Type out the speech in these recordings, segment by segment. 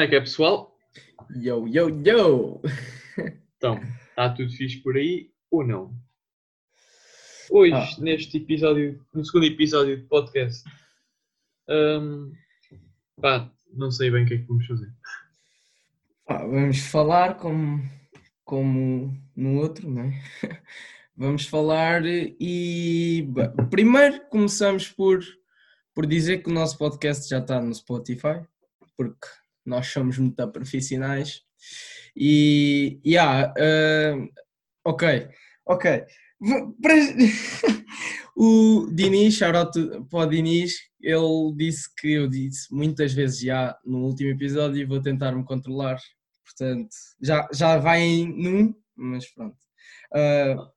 Como é que é, pessoal? Yo, yo, yo! Então, está tudo fixe por aí ou não? Hoje, Ah. neste episódio, no segundo episódio de podcast, hum, pá, não sei bem o que é que vamos fazer. Pá, vamos falar como, como no outro, não é? Vamos falar e bem, primeiro começamos por, por dizer que o nosso podcast já está no Spotify, porque nós somos muito profissionais e, e ah, ah, ok, ok. O Diniz, shout para o ele disse que eu disse muitas vezes já no último episódio e vou tentar me controlar. Portanto, já, já vai em num, mas pronto. Ah,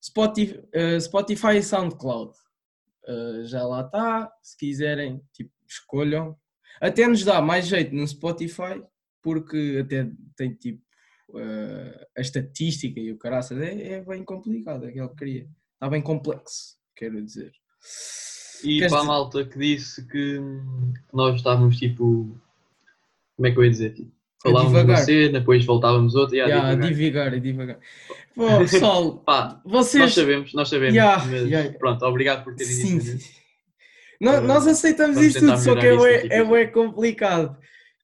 Spotify, ah, Spotify e SoundCloud. Ah, já lá está. Se quiserem, tipo, escolham. Até nos dá mais jeito no Spotify, porque até tem tipo ah, a estatística e o caraças é, é bem complicado, é que queria. Está bem complexo, quero dizer. E Queres para a malta que disse que nós estávamos tipo. Como é que eu ia dizer? Tipo, falávamos uma divagar. cena, depois voltávamos outra. e a Yeah, divagar. divagar, divagar. Pô, pessoal, Pá, vocês. nós sabemos, nós sabemos. Yeah, mas yeah. pronto, obrigado por terem Sim, dito. sim. Nó- Eh, Nós aceitamos vamos isto tudo, só que é é bué complicado.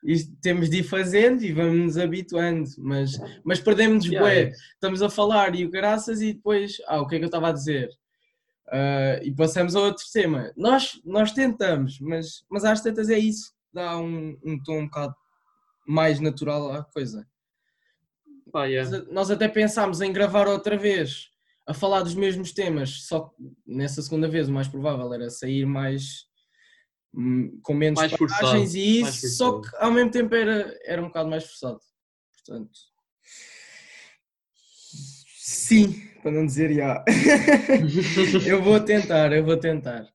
Isto, temos de ir fazendo e vamos nos habituando, mas, mas perdemos Yeah, bué. é. Estamos a falar e o caraças e depois, ah, o que é que eu estava a dizer? Ah, e passamos a outro tema. Nós, nós tentamos, mas, mas às tantas é isso, dá um, um tom um bocado mais natural à coisa. Yeah. Nós- Nós até pensámos em gravar outra vez a falar dos mesmos temas, só que nessa segunda vez o mais provável era sair mais hum, com menos Mais forçado, paragens e mais isso, só forçado. que ao mesmo tempo era, era um bocado mais forçado. Portanto, sim, para não dizer já. eu vou tentar, eu vou tentar.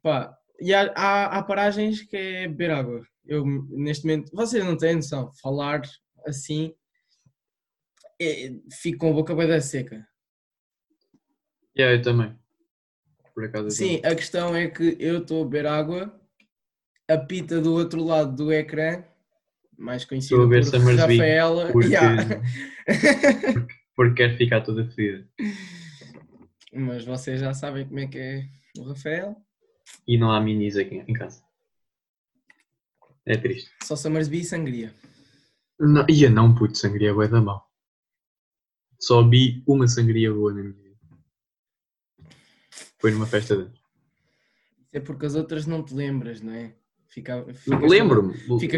Pá, e há, há, há paragens que é beber água. Eu, neste momento, vocês não têm noção, falar assim, é, fico com a boca bem seca. Yeah, eu também. Por acaso. Sim, a questão é que eu estou a beber água, apita do outro lado do ecrã, mais conhecida a por Summersby, Rafaela. Porque, Yeah. porque quer ficar toda fedida. Mas vocês já sabem como é que é o Rafael. E não há minis aqui em casa. É triste. Só Summersby e sangria. Não, ia não, puto, sangria boa da mal. Só vi uma sangria boa na minha Foi numa festa é porque as outras não te lembras, não é? Fica, Lembro-me.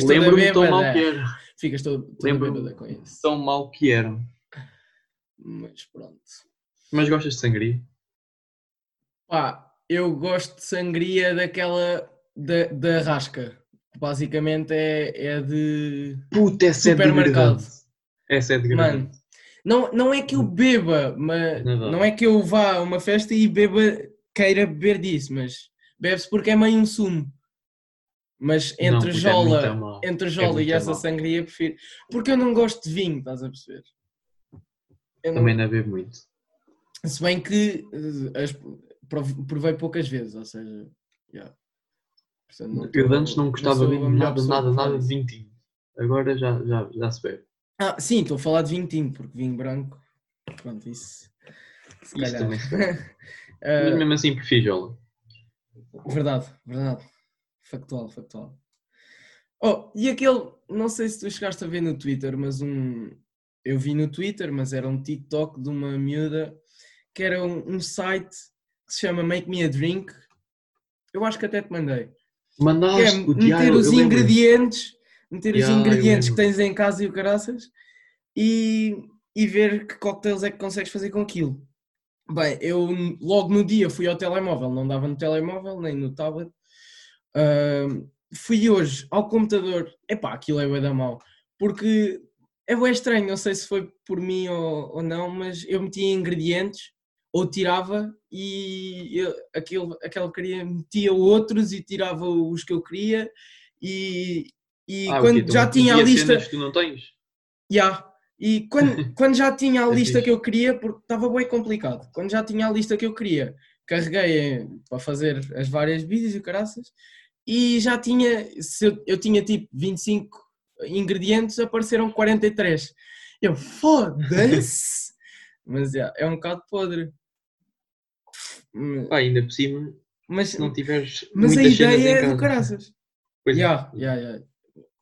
Lembro-me tão mal que era. Ficas bêbada com isso. Tão mal que eram. Mas pronto. Mas gostas de sangria? Pá, eu gosto de sangria daquela da, da rasca. Basicamente é, é de. Puta, essa Supermercado. é de Essa é de Mano, não, não é que eu beba, mas Não dá. não é que eu vá a uma festa e beba, queira beber disso, mas bebe-se porque é meio um sumo. Mas Não, entre puto, é jola, mal. entre jola muito e essa mal. sangria prefiro. Porque eu não gosto de vinho, estás a perceber? Eu não- Também não bebo muito. Se bem que eh, as, prov- provei poucas vezes, ou seja, yeah. Portanto, não Eu antes não gostava de nada, nada, nada de vinho tinto. Agora já, já, já se bebe. Ah, sim, estou a falar de vinho tinto, porque vinho branco, pronto, isso. Se Isso calhar. também. Ah, Mas mesmo assim prefiro jola. verdade, verdade. Factual, factual. Oh, e aquele, não sei se tu chegaste a ver no Twitter, mas um. Eu vi no Twitter, mas era um TikTok de uma miúda que era um, um site que se chama Make Me a Drink. Eu acho que até te mandei. É Mandaste, já, meter eu- os ingredientes, meter os Ya, eu ingredientes que tens em casa e o caraças e, e ver que cocktails é que consegues fazer com aquilo. Bem, eu logo no dia fui ao telemóvel, não dava no telemóvel nem no tablet. Ahm, fui hoje ao computador, epá, aquilo é bué da mal, porque é estranho, não sei se foi por mim ou, ou não, mas eu metia ingredientes ou tirava e eu, aquele, aquela queria metia outros e tirava os que eu queria e, e Ah, quando já tinha a lista cenas que tu não tens? Ya. E quando, quando já tinha a É lista que eu queria, porque estava bem complicado, quando já tinha a lista que eu queria, carreguei em- para fazer as várias vídeos e o caraças, e já tinha, se eu, eu tinha tipo 25 ingredientes apareceram 43. Eu, foda-se! Mas yeah, é um bocado podre. Ainda por cima, Mas, se não tiveres mas a ideia é casa. do caraças. Pois é. Ya, ya, ya.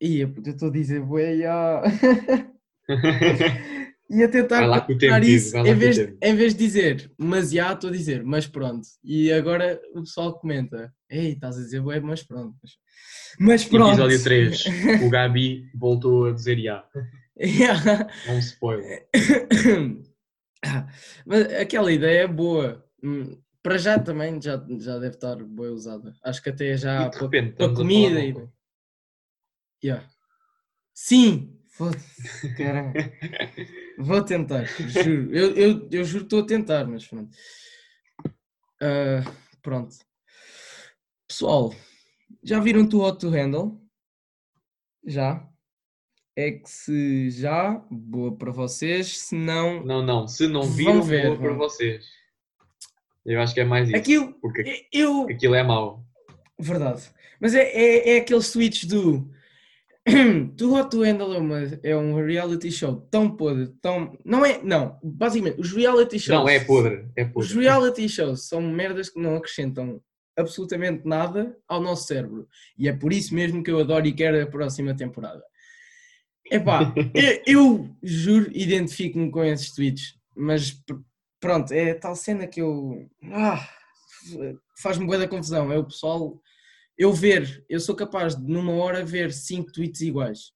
Ia, eu estou a dizer, bué, ya. Ia tentar lá contar isso em vez, em vez de dizer, mas já estou a dizer, mas pronto. E agora o pessoal comenta, ei, estás a dizer, bué, mas pronto. Mas pronto. Episódio 3, o Gabi voltou a dizer já. Ya. É um spoiler. Ah, Mas aquela ideia é boa. Hum, Para já também já, já deve estar boa usada. Acho que até já para, comida e. Yeah. Sim! Foda-se. Vou tentar, juro. Eu, eu, eu juro que estou a tentar, mas pronto. Ah, pronto. Pessoal, já viram Too Hot to Handle? Já? É que se já, boa para vocês, se não, Não, não, se não viram, ver, boa para vocês. Eu acho que é mais isso. Aquilo, Porque eu, aquilo é mau. Verdade. Mas é, é, é aqueles tweets do Too Hot to Handle é, uma, é um reality show tão podre, tão. Não é. Não, basicamente, os reality shows. Não, é podre. É Os podre. reality shows são merdas que não acrescentam absolutamente nada ao nosso cérebro. E é por isso mesmo que eu adoro e quero a próxima temporada. Epá, eu, eu juro, identifico-me com esses tweets, mas pr- pronto, é tal cena que eu. Ah, faz-me boa da confusão. É o pessoal. Eu ver, eu sou capaz de numa hora ver cinco tweets iguais.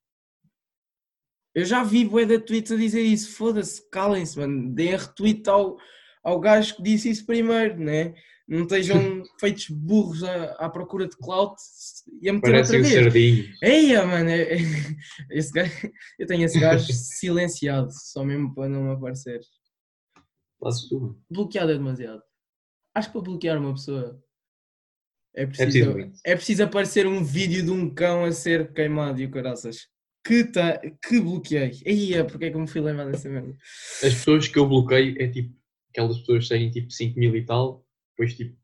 Eu já vi bué de tweets a dizer isso. Foda-se, calem-se, mano. Deem retweet ao, ao gajo que disse isso primeiro, né? Não estejam feitos burros à, à procura de clout e a meter Parecem outra vez. Eia, mano, é- é- esse gajo, eu tenho esse gajo silenciado, só mesmo para não me aparecer. Bloqueado é demasiado. Acho que para bloquear uma pessoa é preciso preciso, muito. é preciso aparecer um vídeo de um cão a ser queimado e o caraças. Que, tá, que bloqueei. Eia, porque é que eu me fui lembrar dessa merda? As pessoas que eu bloqueio é tipo, aquelas pessoas seguem tipo 5 mil e tal, depois tipo,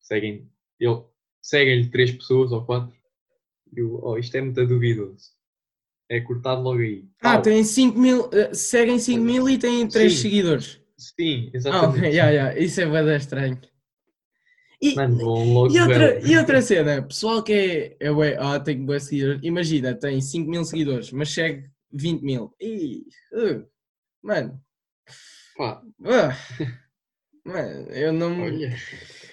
seguem, ele, seguem-lhe 3 pessoas ou 4, e eu, oh, isto é muito duvidoso. É cortado logo aí. Ah, tem 5 mil, eh, seguem 5 mil e têm 3 Sim. seguidores. Sim, Ah, exatamente. ok, yeah, yeah, isso é bem estranho. E, Mano, E outra, e outra cena, pessoal que é, é ué, ah, tem bué seguidores, imagina, tem 5 mil seguidores, mas segue 20 mil. Ih, uh, mano, Pá, ah, mano, eu não, olha,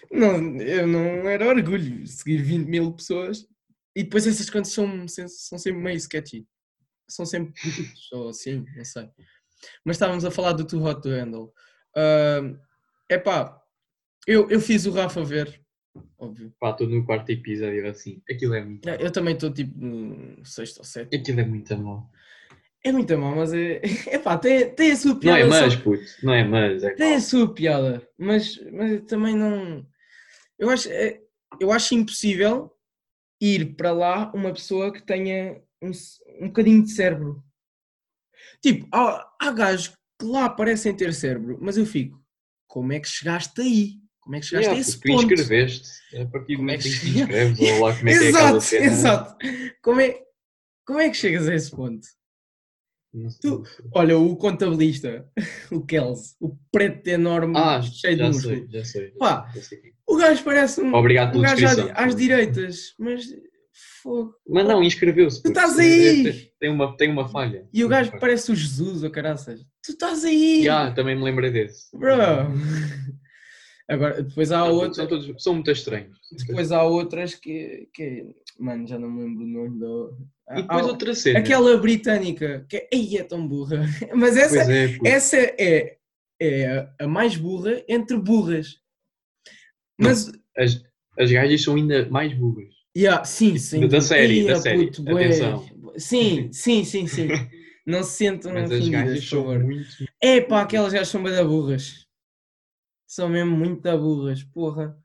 não, eu não era orgulho seguir 20 mil pessoas e depois essas contas são, são sempre meio sketchy. São sempre ou assim, não sei. Mas estávamos a falar do Too Hot to Handle. É epá, eu, eu fiz o Rafa ver, óbvio. pá, estou no quarto episódio assim. Aquilo é muito. Eu também estou tipo no sexto ou sétimo. Aquilo é muito mau. É muito mal, mas é. Epá, tem, tem a sua Não piada. é só- mas, puto. Não é mas. É Tem a mau. sua piada, mas, mas eu também não. Eu acho, é- eu acho impossível ir para lá uma pessoa que tenha um, um bocadinho de cérebro. Tipo, há, há gajos que lá parecem ter cérebro, mas eu fico, como é que chegaste aí? Como é que chegaste Yeah, a esse tu ponto? inscreveste. A partir do Como é momento que em que inscreves, ou lá como é que é exato, cena. exato. Como é, como é que chegas a esse ponto? Tu- Olha, o contabilista, o Kels, o preto enorme, Ah, cheio de músculo. sei, já sei. já Pá, sei, já sei quem. é. O gajo parece um, Obrigado um gajo à- descrição. às direitas, mas fogo. Mas não, inscreveu-se. Tu estás aí! Tem- Tem uma, tem uma falha. E o gajo parece o Jesus, ou caraças. Tu estás aí! Já, também me lembrei desse. Bro! Agora, depois há São outras, todos- São, são muito estranhos. depois há outras que, que. Mano, já não me lembro o nome do. E depois há- outra cena. Aquela britânica, que ei, é tão burra. Mas essa, é, essa é, é a- mais burra entre burras. Mas, As, as gajas são ainda mais burras. yeah, sim, sim. Da- da série, da série. puto. Atenção. Sim, sim, sim, sim. Não se sentam Mas as gajas são muito. É pá, aquelas já são bem da burras. São mesmo muito burras, porra.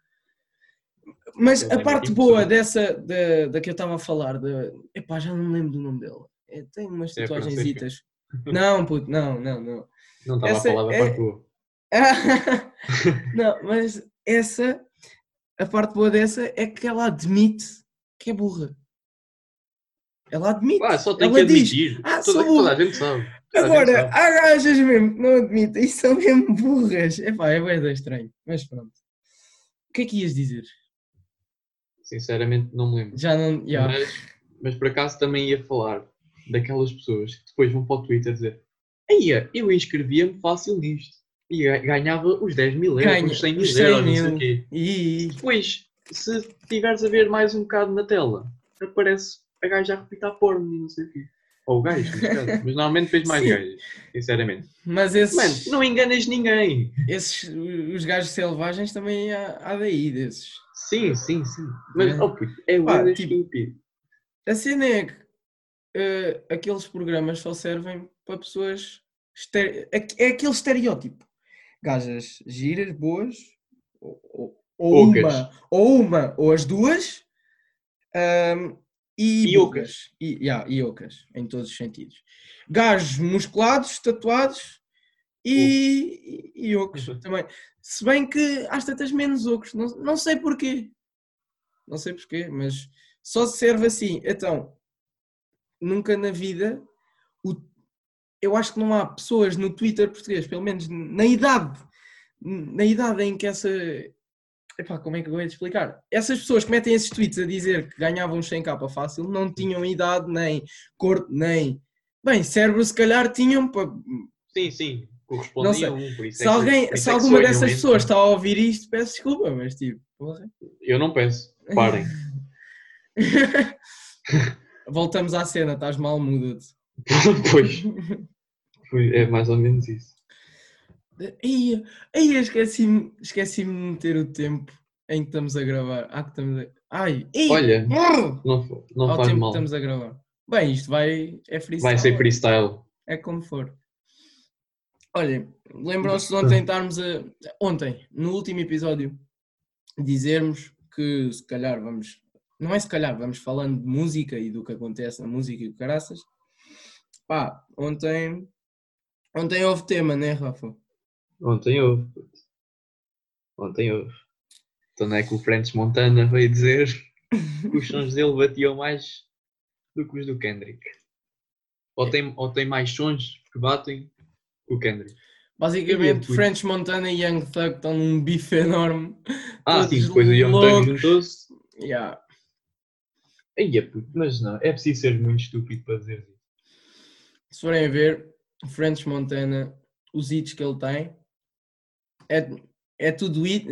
Mas a é parte boa dessa, da, da que eu estava a falar, de, epá, já não me lembro do nome dela. É, tem umas É a tatuagenzitas. Não, puto, não, não, não. Não estava Essa a falar da é- parte boa. não, mas essa, a parte boa dessa é que ela admite que é burra. Ela admite. Ah, só tem ela que diz, admitir. "Ah, toda, sou toda a gente sabe. Agora, há gajas mesmo não admitem e são mesmo burras. Epá, é bem estranho, mas pronto. O que é que ias dizer? Sinceramente, não me lembro. Já não. Mas, mas por acaso também ia falar daquelas pessoas que depois vão para o Twitter dizer Eia, eu inscrevia-me fácil nisto. E ga- ganhava os 10 mil euros, Ganha os 100 mil os 100 euros, não sei mil. o quê. E. Depois, se tiveres a ver mais um bocado na tela, aparece a gaja a repitar porno e não sei o quê. Ou o gajo. Mas normalmente fez mais Sim. gajas, sinceramente. Mas esses, Mano, não enganas ninguém. esses. Os gajos selvagens também há, há daí desses. Sim, sim, sim. Mas, É. oh puto, é Pá, bué tipo, estúpido. A cena é que eh, aqueles programas só servem para pessoas. estere- É, é aquele estereótipo. Gajas giras, boas, ou, ou- ou uma, ou uma, ou as duas, ahm, e, E burras. E, yeah, e ocas, em todos os sentidos. Gajos musculados, tatuados e, e, e ocos também. Se bem que às tantas menos ocos, não, não sei porquê. Não sei porquê, mas só serve assim. Então, nunca na vida, o- eu acho que não há pessoas no Twitter português, pelo menos na idade, na idade em que essa. Epá, como é que eu vou te explicar? Essas pessoas que metem esses tweets a dizer que ganhavam 100 capa fácil não tinham idade, nem corpo, nem. Bem, cérebro se calhar tinham para. Sim, sim. Não Correspondia sei. a um. Por isso Se, é que- alguém, isso se é que alguma dessas pessoas está a ouvir isto, peço desculpa, mas tipo, porra. Eu não peço. Parem. Voltamos à cena, estás mal, muda-te. pois. Pois, É mais ou menos isso. Aí, aí esqueci-me esqueci de meter o tempo em que estamos a gravar. Ah, que estamos a... Ai, ei, Olha, brrr, não, não ao faz tempo mal. que estamos a gravar. Bem, isto vai. É freestyle. Vai ser freestyle. É como for. Olhem, lembram-se de ontem estarmos a. Ontem, no último episódio, dizermos que se calhar vamos. Não é se calhar, vamos falando de música e do que acontece na música e do caraças. Pá, ontem. Ontem houve tema, né, Rafa? Ontem houve. Ontem houve. Então não é que o French Montana veio dizer que os sons dele batiam mais do que os do Kendrick. Ou tem, ou tem mais sons que batem que o Kendrick. Basicamente. French Montana e Young Thug estão num bife enorme. Ah, sim, depois o Young Thug juntou-se. Yeah. Aí é puto, mas não, é preciso ser muito estúpido para dizer isso. Se forem a ver, French Montana, os hits que ele tem, é, é tudo hit.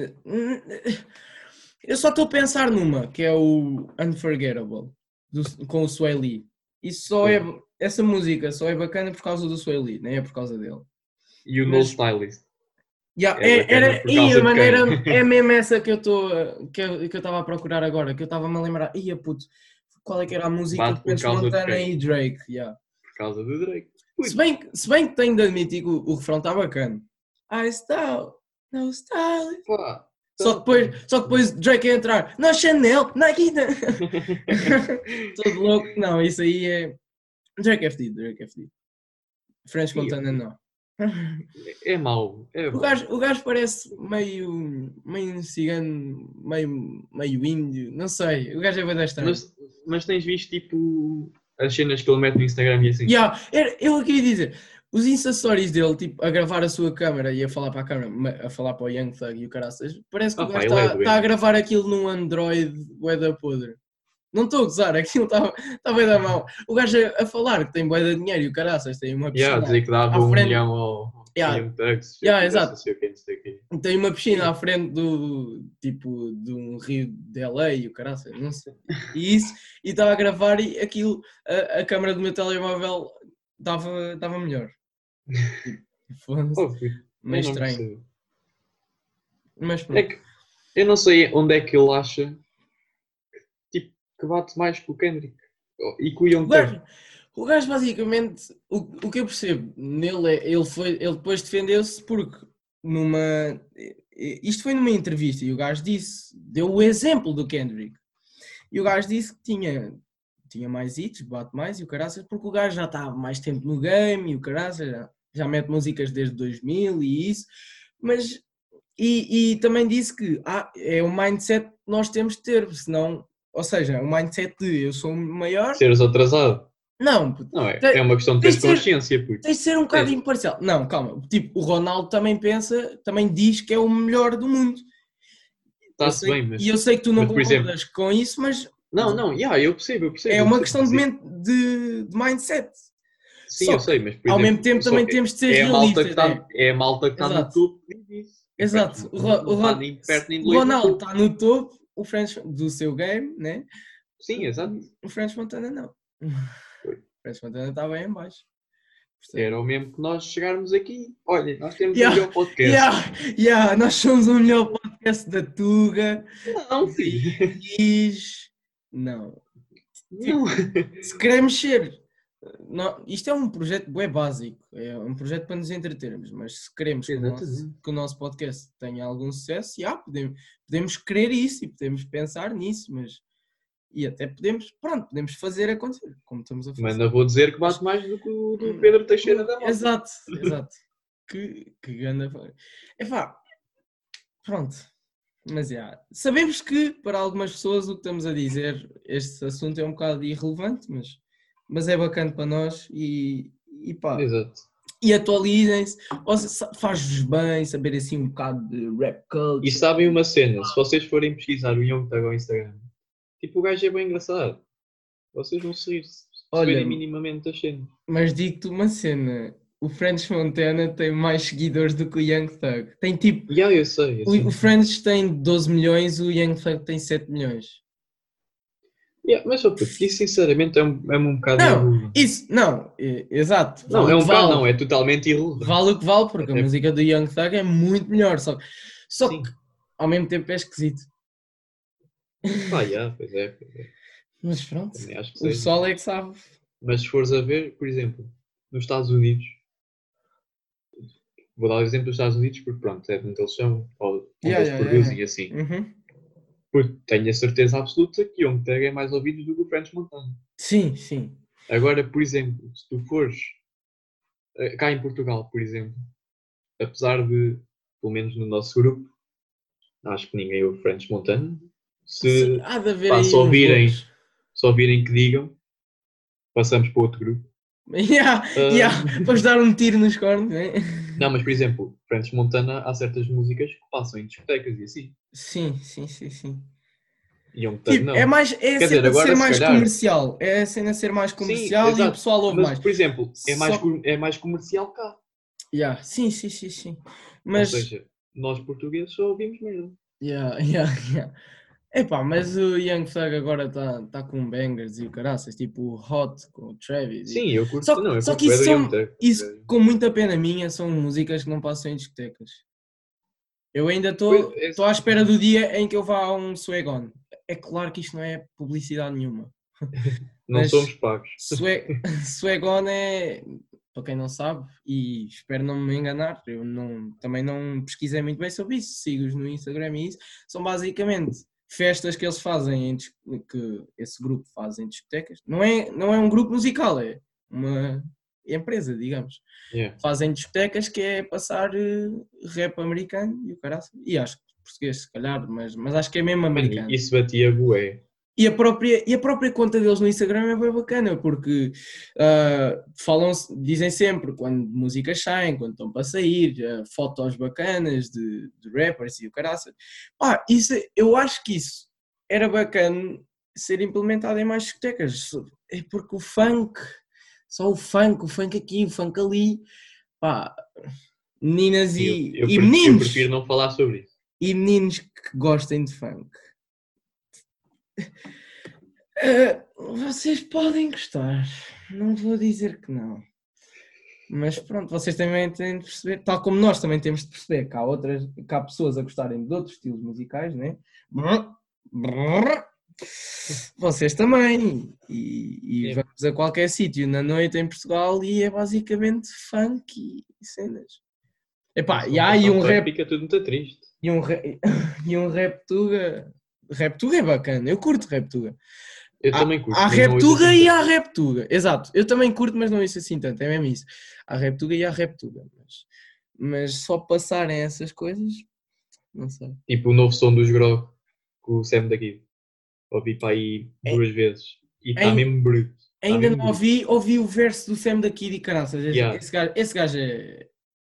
Eu só estou a pensar numa, que é o Unforgettable, do- com o Sway Lee. Isso só é, essa música só é bacana por causa do Sway Lee, nem é por causa dele. E o No Stylist. Yeah, É é, era, ia, mano, era, é mesmo essa que eu estou que eu que eu estava a procurar agora, que eu estava-me a lembrar, ia puto, qual é que era a música Bate de Montana e Drake? Yeah. Por causa do Drake. Ui. Se bem, que- se bem que tenho de admitir que o, o refrão está bacana. I style, no style. Pá. Só que depois, só que depois Drake entrar na Chanel, na Guina. Todo louco. Não, isso aí é. Drake FD, Drake FD. French Ih, Montana não. É mau. É O gajo, o gajo parece meio, meio cigano, meio, meio índio, não sei. O gajo é bem estranho. Mas, mas tens visto tipo as cenas que ele mete no Instagram e assim. Yeah, era- eu queria dizer, os Insta Stories dele, tipo, a gravar a sua câmera e a falar para a câmera, a falar para o Young Thug e o caraças, parece que o gajo ele é está doente. a gravar aquilo num Android da podre. Não estou a gozar, aquilo está tá bem da mão. O gajo a, a falar que tem bué de dinheiro e o caraças tem uma piscina, Yeah, dizer que dava um frente. milhão ao Yeah. Young Thugs. Yeah, exato. tem uma piscina à frente do, tipo, de um rio de LA e o caraças, não sei. E isso, e estava a gravar e aquilo, a, a câmera do meu telemóvel dava, dava melhor. Foda-se. Meio estranho. percebo. Mas É pronto. que eu não sei onde é que ele acha tipo, que bate mais que o Kendrick e que o Young O gajo, o gajo basicamente, o, o que eu percebo nele é, ele, foi, ele depois defendeu-se porque numa, isto foi numa entrevista e o gajo disse, deu o exemplo do Kendrick. E o gajo disse que tinha, tinha mais hits, bate mais e o caraças, porque o gajo já está há mais tempo no game e o caraças já, já mete músicas desde 2000 e isso, mas e, e também disse que ah, é o mindset que nós temos de ter, senão ou seja, o mindset de eu sou o maior. Seres atrasado. Não, Não, é, é uma questão de ter ser- consciência, puto. tens de ser um bocado É. imparcial. Não, calma. Tipo, o Ronaldo também pensa, também diz que é o melhor do mundo. Está-se bem, mas. E eu sei que tu não mas, concordas com isso, mas Não, não, yeah, eu percebo, eu percebo. é uma percebo, questão de, men- de, de mindset. Sim, Só eu sei, mas por Ao exemplo, mesmo tempo também temos de ser é realistas. está né? é a malta que está no topo. Exato. O, Ro- nem perto nem Ronaldo está no topo, o French, do seu game, né? Sim, exato. O French Montana não. Foi. O French Montana está bem em baixo. Portanto, Era o mesmo que nós chegarmos aqui. Olha, nós temos Yeah, o melhor podcast. Yeah, yeah, nós somos o melhor podcast da Tuga. Não, filho. Diz. Não. Não. Se queremos ser. Não- isto é um projeto bem básico. É um projeto para nos entretermos. Mas se queremos que o, nosso, que o nosso podcast tenha algum sucesso, já, podemos, podemos querer isso e podemos pensar nisso. Mas. E até podemos. Pronto, podemos fazer acontecer. Como estamos a fazer. Mas não vou dizer que bate mais do que o do Pedro Teixeira da Mota. Exato, exato. que, que ganda. É pá, pronto. Mas já. Sabemos que para algumas pessoas o que estamos a dizer, este assunto é um bocado irrelevante, mas, mas é bacana para nós e, e pá. Exato. E atualizem-se, faz-vos bem saber assim um bocado de rap culture. E sabem uma cena, se vocês forem pesquisar o Young Thug ao Instagram, tipo o gajo é bem engraçado. Vocês vão se rir se Olha- minimamente as cenas. Mas digo-te uma cena: o French Montana tem mais seguidores do que o Young Thug. Tem tipo. Já, eu sei. eu sei. O, o French tem 12 milhões, o Young Thug tem 7 milhões. Yeah, mas puto, isso sinceramente é um, é um bocado Não. Isso, não, é- exato. Não, vale é um bocado vale. não, é totalmente irrelevante. Vale o que vale, porque Até- a música do Young Thug é muito melhor. Só, só Sim. que ao mesmo tempo é esquisito. Pá, yeah, pois é, pois é. Mas pronto, o pessoal é que sabe. Mas se fores a ver, por exemplo, nos Estados Unidos, vou dar o exemplo dos Estados Unidos porque pronto, é onde eles são, ou Yeah, eles yeah, produzem assim. Uhum. Porque tenho a certeza absoluta que Young Thug é mais ouvido do que o French Montana. Sim, sim. Agora, por exemplo, se tu fores eh, cá em Portugal, por exemplo, apesar de, pelo menos no nosso grupo, acho que ninguém ouve French Montana, se há de haver pá, aí só uns virem- loucos. só virem que digam, passamos para outro grupo. Yeah, Ah. yeah, Vamos dar um tiro nos cornos, né? Não, mas por exemplo, French Montana há certas músicas que passam em discotecas e assim. Sim, sim, sim, sim. E Young Thug Tipo, não. é mais é a cena ser se mais calhar- comercial. É a cena ser mais comercial e o pessoal ouve mas, mais. por exemplo, é mais, Só- é mais comercial cá. Yeah, Sim, sim, sim, sim. Mas. Ou seja, nós portugueses só ouvimos merda. Yeah, yeah, yeah. Epá, mas o Young Thug agora está tá com bangers e o caraças, tipo o Hot com o Travis. Sim, eu curto. Só- não, eu só curto que isso são-. Isso, com muita pena minha, são músicas que não passam em discotecas. Eu ainda estou é- à espera do dia em que eu vá a um Swag On. É claro que isto não é publicidade nenhuma. Não mas- somos pagos. Swag, Swag On é, para quem não sabe, e espero não me enganar, eu não, também não pesquisei muito bem sobre isso, sigo-os no Instagram e isso, são basicamente festas que eles fazem, em que esse grupo faz em discotecas. Não é, não é um grupo musical, é uma empresa, digamos. Yeah. Fazem discotecas que é passar eh, rap americano e o caraças, e acho que português se calhar, mas, mas acho que é mesmo americano. Isso batia bué. E a própria, e a própria conta deles no Instagram é bem bacana, porque ah, falam, dizem sempre quando músicas saem, quando estão para sair, ah, fotos bacanas de, de rappers e o caraças. Pá, isso, eu acho que isso era bacana ser implementado em mais discotecas, é porque o funk, só o funk, o funk aqui, o funk ali, pá, meninas e, eu, eu e prefiro, eu meninos, prefiro não falar sobre isso. e meninos que gostem de funk. Eh, vocês podem gostar, não vou dizer que não. Mas pronto, vocês também têm de perceber, tal como nós também temos de perceber que há, outras, que há pessoas a gostarem de outros estilos musicais, né? Vocês também. E, e vamos a qualquer sítio na noite em Portugal e é basicamente funk e cenas. Epá, e há aí um rap Fica tudo muito triste. e um, re- e um Reptuga. Reptuga é bacana, eu curto Reptuga. Eu Há- também curto. Há Reptuga e há Reptuga. Exato, eu também curto, mas não isso assim tanto, é mesmo isso. Há Reptuga e há Reptuga. Mas, mas só passarem essas coisas, não sei. Tipo o novo som dos Grog com o Sam daqui. ouvi para aí É- duas vezes. E está Em- mesmo bruto. Tá Ainda não ouvi, ouvi o verso do Sam daqui de caraças. Esse, Yeah. esse gajo, esse gajo é,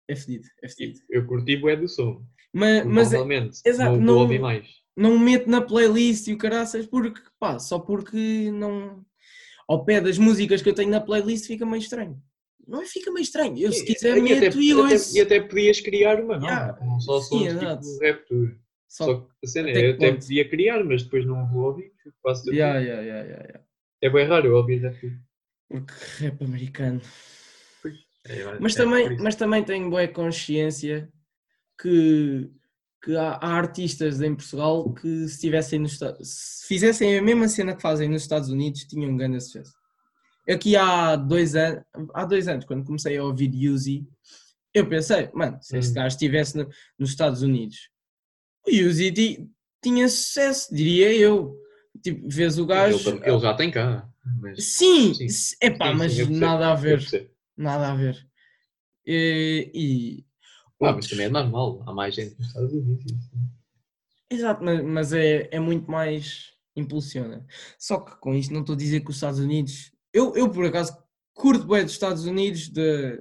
é fedido, é fedido. Eu curti bué do som. Mas, mas é- Normalmente, exato, não, não- vou ouvir mais. Não meto na playlist e o caraças porque, pá, só porque não. Ao pé das músicas que eu tenho na playlist fica meio estranho. Não é fica meio estranho. Eu se quiser e, até, meto e até, ouço. e até podias criar uma Yeah. com só sons exato. tipo rap Só- Só que a cena até é, eu até ponto? podia criar, mas depois não vou ouvir. Tudo. Yeah, yeah, yeah, yeah, yeah. É bem raro eu ouvir rap. Porque rap americano. É, Mas é também, mas também tenho boa consciência que, que há, há artistas em Portugal que se, tivessem nos, se fizessem a mesma cena que fazem nos Estados Unidos tinham um grande sucesso. Aqui há dois anos, há dois anos, quando comecei a ouvir Uzi, eu pensei, mano, se este Hum. gajo estivesse no- nos Estados Unidos, o Uzi ti- tinha sucesso, diria eu. Tipo, vês o ele, gajo. tam- ele já tem cá. Mas, Sim, Sim, sim, mas nada a ver. Nada a ver. E. e Ah, mas também é normal. Há mais gente nos Estados Unidos. Exato, mas, mas é, é muito mais impulsiona. Só que com isto não estou a dizer que os Estados Unidos. Eu, eu por acaso curto bem dos Estados Unidos de,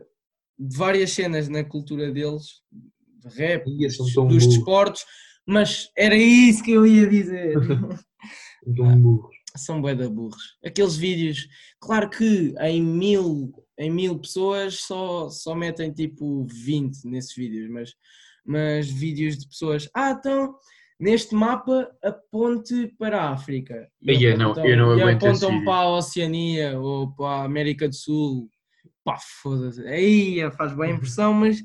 de várias cenas na cultura deles, de rap, são dos, dos desportos, mas era isso que eu ia dizer. Tão burros. São bué da burros. Aqueles vídeos, claro que em mil, em mil pessoas só, só metem tipo 20 nesses vídeos, mas, mas vídeos de pessoas, ah, então neste mapa aponte para a África. E Aí, eu não- eu não e aguento esse apontam para a Oceania ou para a América do Sul. Pá, foda-se. Aí faz bem impressão, mas.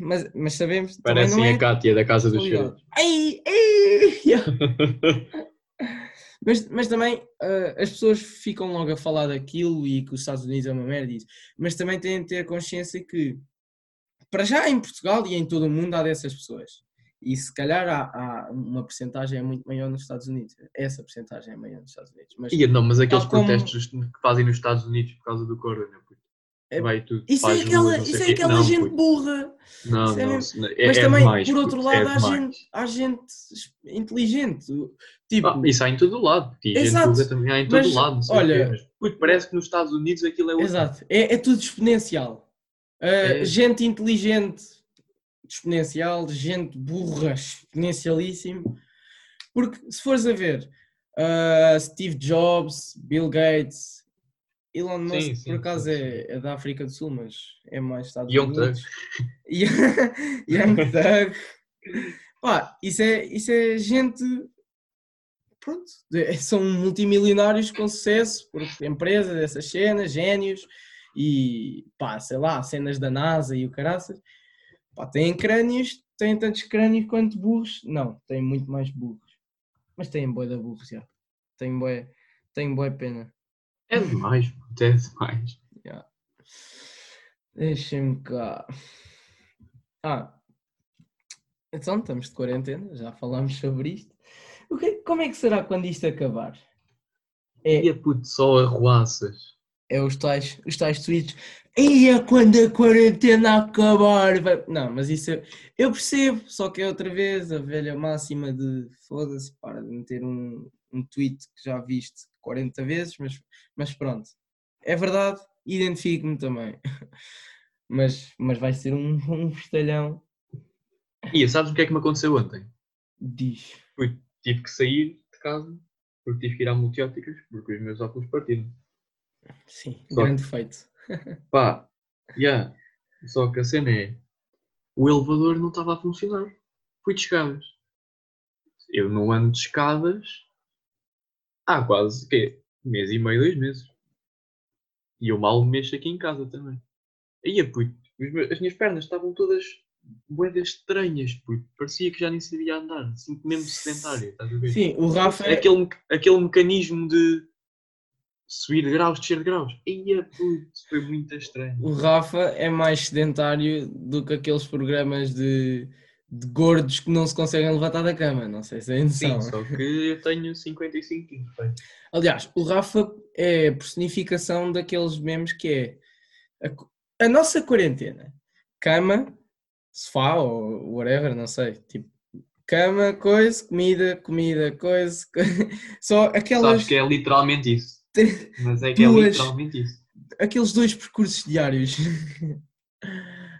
Mas, mas sabemos. Parecem é a Cátia da Casa dos. Cheiros. Ai, ai. Mas, mas também ah, as pessoas ficam logo a falar daquilo e que os Estados Unidos é uma merda disso. Mas também têm de ter consciência que, para já em Portugal e em todo o mundo, há dessas pessoas. E se calhar há, há uma porcentagem é muito maior nos Estados Unidos. Essa porcentagem é maior nos Estados Unidos. Mas Ia, não, mas aqueles como- protestos que fazem nos Estados Unidos por causa do corona. É- Vai tudo. isso é aquela, sei isso é aquela Não, gente puto. burra. Não, é não. é- Mas é também, demais, por outro lado, é há, gente, há gente inteligente. Tipo, Ah, isso há em todo lado. E gente Exato. burra também há em todo Mas, lado. Olha- mas, puto, parece que nos Estados Unidos aquilo é outro. Exato, é, é tudo exponencial. Uh, É. Gente inteligente, exponencial, gente burra, exponencialíssimo. Porque se fores a ver, uh, Steve Jobs, Bill Gates, Elon Musk, Sim, sim, por acaso sim, é, é da África do Sul, mas é mais Estados Young Unidos. Young Thug. Pá, isso é, isso é gente. Pronto, são multimilionários com sucesso, por empresas, essas cenas, génios, e pá, sei lá, cenas da NASA e o caraças. Pá, têm crânios, têm tantos crânios quanto burros. Não, têm muito mais burros. Mas têm boi da burros, já. Têm boi, têm boi pena. É demais, puto, é demais. Deixa-me cá. Ah, então estamos de quarentena, já falámos sobre isto. O que, como é que será quando isto acabar? É, E a puto, só arruaças. é os tais, os tais tweets. E é quando a quarentena acabar. vai-" Não, mas isso eu, eu percebo, só que é outra vez a velha máxima de foda-se, para de meter um, um tweet que já viste 40 vezes, mas, mas pronto. É verdade, identifico-me também. Mas, mas vai ser um, um festalhão. E sabes o que é que me aconteceu ontem? Diz. Tive que sair de casa porque tive que ir à multióticas porque os meus óculos partiram. Sim, Só- grande feito. Pá, yeah. só que a cena é o elevador não estava a funcionar. Fui de escadas. Eu não ando de escadas há quase quê? mês e meio, dois meses. E eu mal mexo aqui em casa também. Aí, puto, os meus- as minhas pernas estavam todas boedas estranhas, puto. Parecia que já nem sabia andar. Sinto mesmo sedentário, estás a ver? Sim, o Rafa é. aquele, aquele mecanismo de subir graus, descer de graus. Ia, putz, foi muito estranho. O Rafa é mais sedentário do que aqueles programas de, de gordos que não se conseguem levantar da cama. Não sei se é noção. Sim, só que eu tenho 55 quilos. Aliás, o Rafa é a personificação daqueles memes que é a, a nossa quarentena, cama, sofá ou whatever, não sei, tipo, cama, coisa, comida, comida, coisa. co- Só aquelas, Sabes que é literalmente isso. Mas é que é Duas. literalmente isso. aqueles dois percursos diários.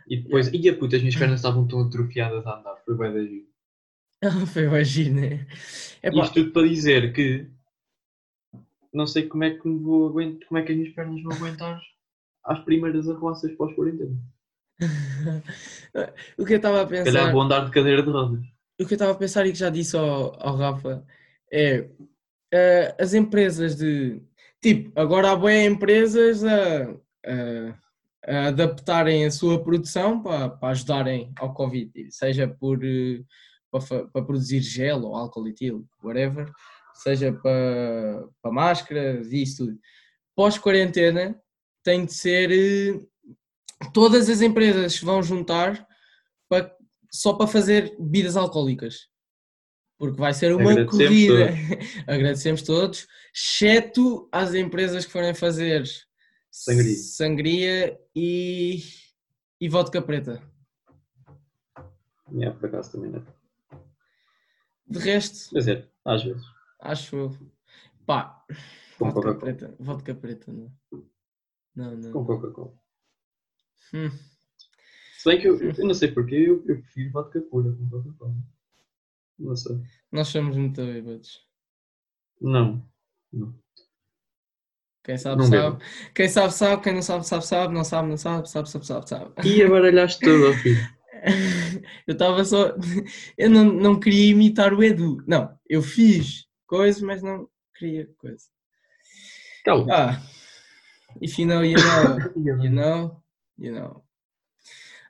E depois, ia puta, as minhas pernas estavam tão atrofiadas a andar. Foi bem da giro. Ah, Foi né? Epá, Isto tudo para dizer que não sei como é que me vou aguentar, como é que as minhas pernas vão aguentar às primeiras arruaças pós-quarentena. o que eu estava a Se calhar pensar, vou andar de cadeira de rodas. o que eu estava a pensar e que já disse ao, ao Rafa é eh, as empresas de tipo, agora há boas empresas a, a- a adaptarem a sua produção para, para ajudarem ao Covid, seja por eh, para, para produzir gel ou álcool etílico, whatever, seja para, para máscaras e isso tudo. Pós-quarentena tem de ser eh, todas as empresas vão juntar para- só para fazer bebidas alcoólicas. Porque vai ser uma Agradecemos corrida. Agradecemos todos, exceto as empresas que forem fazer Sangria. sangria e, e vodka preta. É, por acaso também não. De resto, Quer dizer, às vezes. acho eu. Pá, Com vodka preta. Vodka preta, não. Não, não. Com Coca-Cola. Hum. Se bem que eu, eu não sei porquê, eu, eu prefiro vodka pura com Coca-Cola. Não sei. Nós somos muito bêbados. Não. Não. Quem sabe, Não sabe. Quem sabe, sabe. Quem não sabe, sabe, sabe. Não sabe, não sabe. Sabe, sabe, sabe, sabe. E abaralhaste tudo ao fim. Eu estava só. Eu não, não queria imitar o Edu. Não, eu fiz coisa, mas não queria coisa. Calma. Ah, if you know, you know. You know, you know.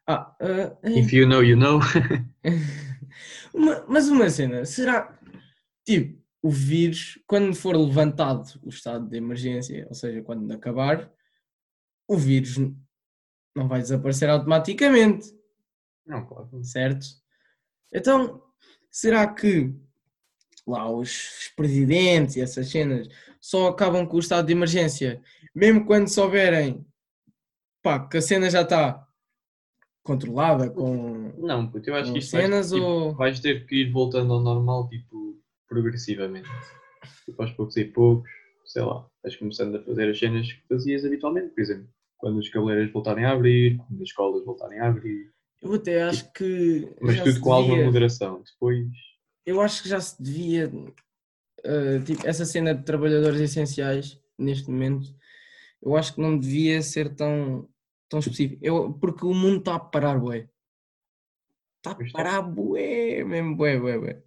Ah, ah, If you know, you know. uma- mas uma cena, será tipo o vírus, quando for levantado o estado de emergência, ou seja, quando acabar, o vírus não vai desaparecer automaticamente. Não, claro. certo? Então, será que lá os, presidentes e essas cenas só acabam com o estado de emergência, mesmo quando souberem pá, que a cena já está controlada com, Não, puto, eu acho que isto vais, cenas tipo, ou. vais ter que ir voltando ao normal, tipo, progressivamente. Tipo, aos poucos e poucos, sei lá, vais começando a fazer as cenas que fazias habitualmente, por exemplo, quando os cabeleireiros voltarem a abrir, quando as escolas voltarem a abrir, Eu até acho que. mas tudo com alguma devia- moderação. Depois, Eu acho que já se devia. uh, tipo, essa cena de trabalhadores essenciais, neste momento, eu acho que não devia ser tão, tão específico. Eu, porque o mundo está a parar, bué. Está a parar, bué, mesmo, bué, bué, bué.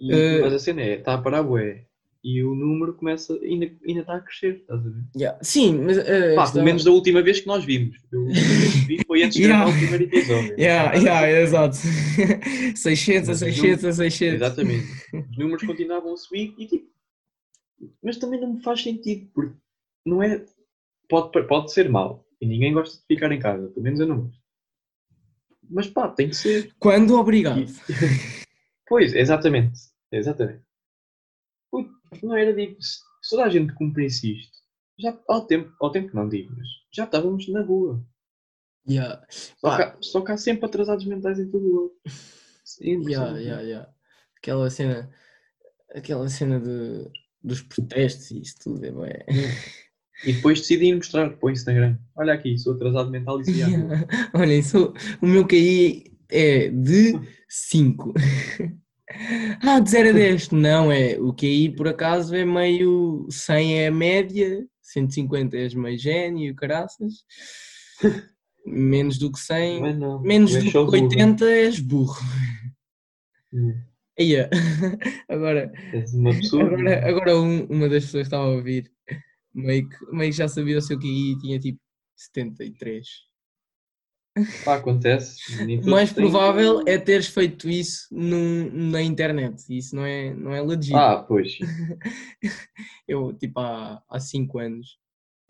E, Eh, mas a cena é, está a parar bué, e o número começa, ainda, ainda está a crescer, estás a ver? Yeah. Sim, mas. uh, Pá, pelo menos da última vez que nós vimos. Eu, vi foi antes de Yeah. gravar o primeiro episódio. Yeah, yeah, exato. 600, Mas os 600, 600. Exatamente. Os números continuavam a subir e tipo. Mas também não me faz sentido, porque não é. Pode, pode ser mau e ninguém gosta de ficar em casa, pelo menos eu não gosto. Mas pá, tem que ser. Quando obrigado. Pois, exatamente. Exatamente. Puto, não era tipo. Se se toda a gente cumprisse isto, já ao tempo, ao tempo que não digo, mas já estávamos na rua. Yeah. Só, que, há- só que há sempre atrasados mentais em todo o. É Yeah, yeah, yeah. Aquela cena, aquela cena de, dos protestos e isso tudo, é bué. E depois decidi mostrar para o Instagram. Olha aqui, sou atrasado mental e à rua. Olhem, sou, o meu KI é de 5. Ah, de 0 a 10. Não, é. O QI por acaso é meio 100 é a média, 150 és meio gênio, caraças. Menos do que 100, Mas não, menos do que burro. 80 és burro. Hum, Eia. Agora, pessoa. agora, agora um- uma das pessoas que estava a ouvir meio que, meio que já sabia o seu QI e tinha tipo 73. Pá, acontece. O mais provável é teres feito isso num- na internet. Isso não é, não é legit. Ah, pois. Eu, tipo, há 5 anos,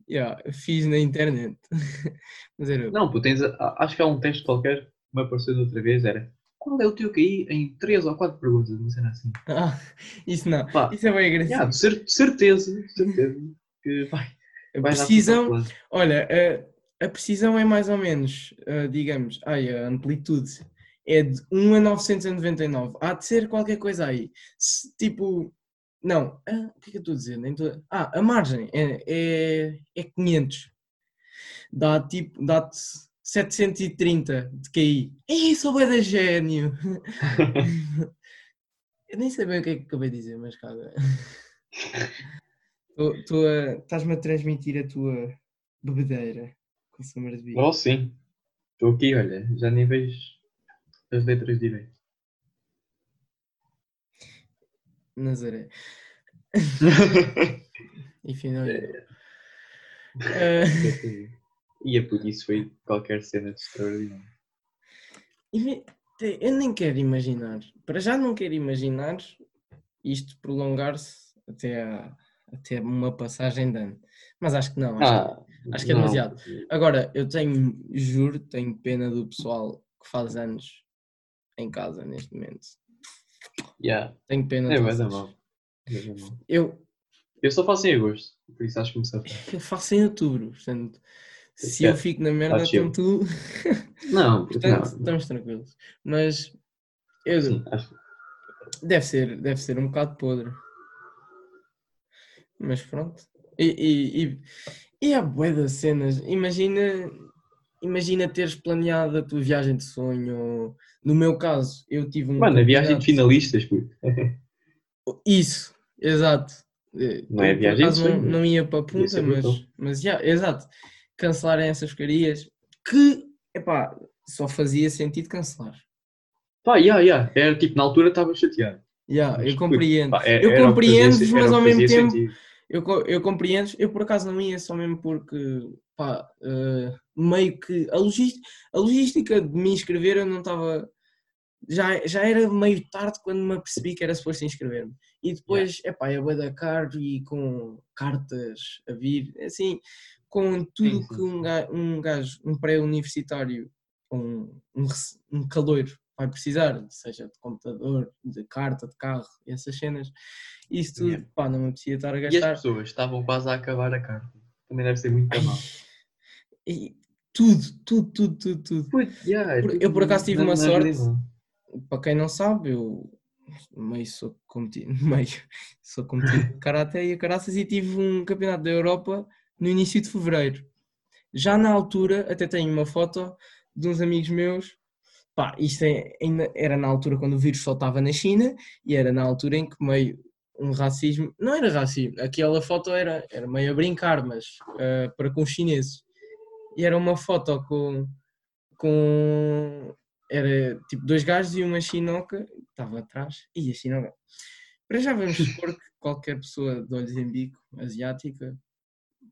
yeah, fiz na internet. Mas era. Não, pô, tens. Acho que há um teste qualquer que me apareceu da outra vez. Era qual é o teu QI em 3 ou 4 perguntas? Uma cena assim. Ah, isso não. Pá, Isso é bem agressivo. yeah, certeza, certeza. Que vai. Plano. olha, a, a precisão é mais ou menos, ah, digamos, ai, a amplitude é de 1 a 999. Há de ser qualquer coisa aí. Se, tipo, não, ah, o que é que eu estou a dizer? Nem tô- Ah, a margem é, é, é 500. Dá tipo, dá-te 730 de QI. Ei, sou bué da gênio! Eu nem sei bem o que é que acabei de dizer, mas caga. Tô- tô a- Estás-me a transmitir a tua bebedeira com Summer de. Oh, sim. Estou aqui, olha, já nem vejo as letras direito. Nazaré. Enfim, não é. Ah, e é por isso foi qualquer cena de extraordinário. Eu nem quero imaginar, para já não quero imaginar isto prolongar-se até, a- até uma passagem de ano. Mas acho que não. Acho, Ah, acho que é demasiado. Agora, eu tenho, juro, tenho pena do pessoal que faz anos em casa neste momento. Yeah. Tenho pena É, dar vocês. mal. Dar mal. Eu, Eu só faço em agosto, por isso acho que me safo. eu faço em outubro, portanto, se É, eu fico na merda, tá então tu. Não, Portanto, não. estamos tranquilos. Mas eu, Sim, acho Deve ser, deve ser um bocado podre. Mas pronto. E, e, e, e há bué de cenas. Imagina, imagina teres planeado a tua viagem de sonho. No meu caso, eu tive um. Mano, a viagem de finalistas, puto. Isso, exato. Não é viagem de acaso, não, sonho, não ia para a punta, mas, mas já, exato. Cancelarem essas porcarias que, epá, só fazia sentido cancelar. Pá, yeah, yeah. Era tipo, na altura estava chateado. Mas, eu compreendo. pá, é- eu era o que compreendo, fazia- mas ao mesmo tempo sentido. Eu, eu compreendo, eu por acaso não ia só mesmo porque, pá, eh, meio que a logística, a logística de me inscrever eu não estava, já, já era meio tarde quando me apercebi que era suposto inscrever-me. E depois, é pá, é bué da caro e com cartas a vir, assim, com tudo Sim, sim, que um gajo, um, gajo, um pré-universitário, um, um, um caloiro vai precisar, seja de computador, de carta, de carro, essas cenas, isso tudo, Yeah. pá, não me apetecia estar a E as gastar. pessoas estavam quase a acabar a carta. Também deve ser muito mal. e tudo, tudo, tudo, tudo, tudo. Puto, yeah, é eu por acaso tive uma sorte. Para quem não sabe, eu meio sou competido, meio sou competido de Karate e a caraças e tive um campeonato da Europa no início de Fevereiro. Já na altura, até tenho uma foto de uns amigos meus, pá, isto é- era na altura quando o vírus só estava na China e era na altura em que meio um racismo, não era racismo, aquela foto era, era meio a brincar, mas ah, para com os chineses. E era uma foto com, com era tipo dois gajos e uma chinoca estava atrás e a chinoca. Para já vamos supor que qualquer pessoa de olhos em bico, asiática,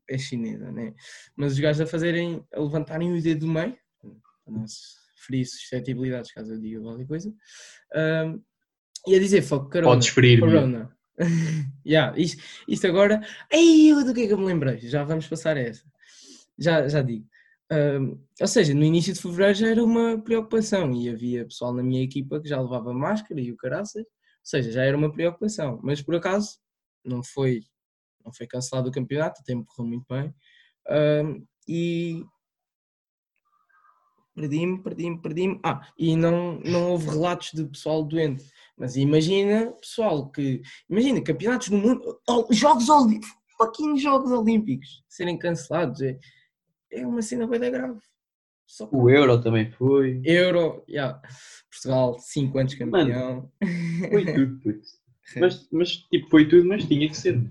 é chinesa, né? Mas os gajos a fazerem, a levantarem o dedo do meio, ferir suscetibilidades, caso eu diga qualquer coisa, ahm, e a dizer, fuck, corona. Podes ferir, meu. corona. yeah, isto, isto agora, ei, eu do que é que eu me lembrei? Já vamos passar a essa. Já, já digo. Ahm, ou seja, no início de fevereiro já era uma preocupação e havia pessoal na minha equipa que já levava máscara e o caraças, ou seja, já era uma preocupação, mas por acaso não foi, não foi cancelado o campeonato, até me correu muito bem. Ahm, e perdi-me, perdi-me, perdi-me. Ah, e não, não houve relatos de pessoal doente. Mas imagina, pessoal, que. Imagina, campeonatos do mundo, Jogos Olímpicos, fucking Jogos Olímpicos serem cancelados. É, é uma cena bem grave. Só O Euro também foi. Euro, yeah. Portugal, 5 anos campeão. Foi tudo, puto. Mas, mas tipo, foi tudo, mas tinha que ser.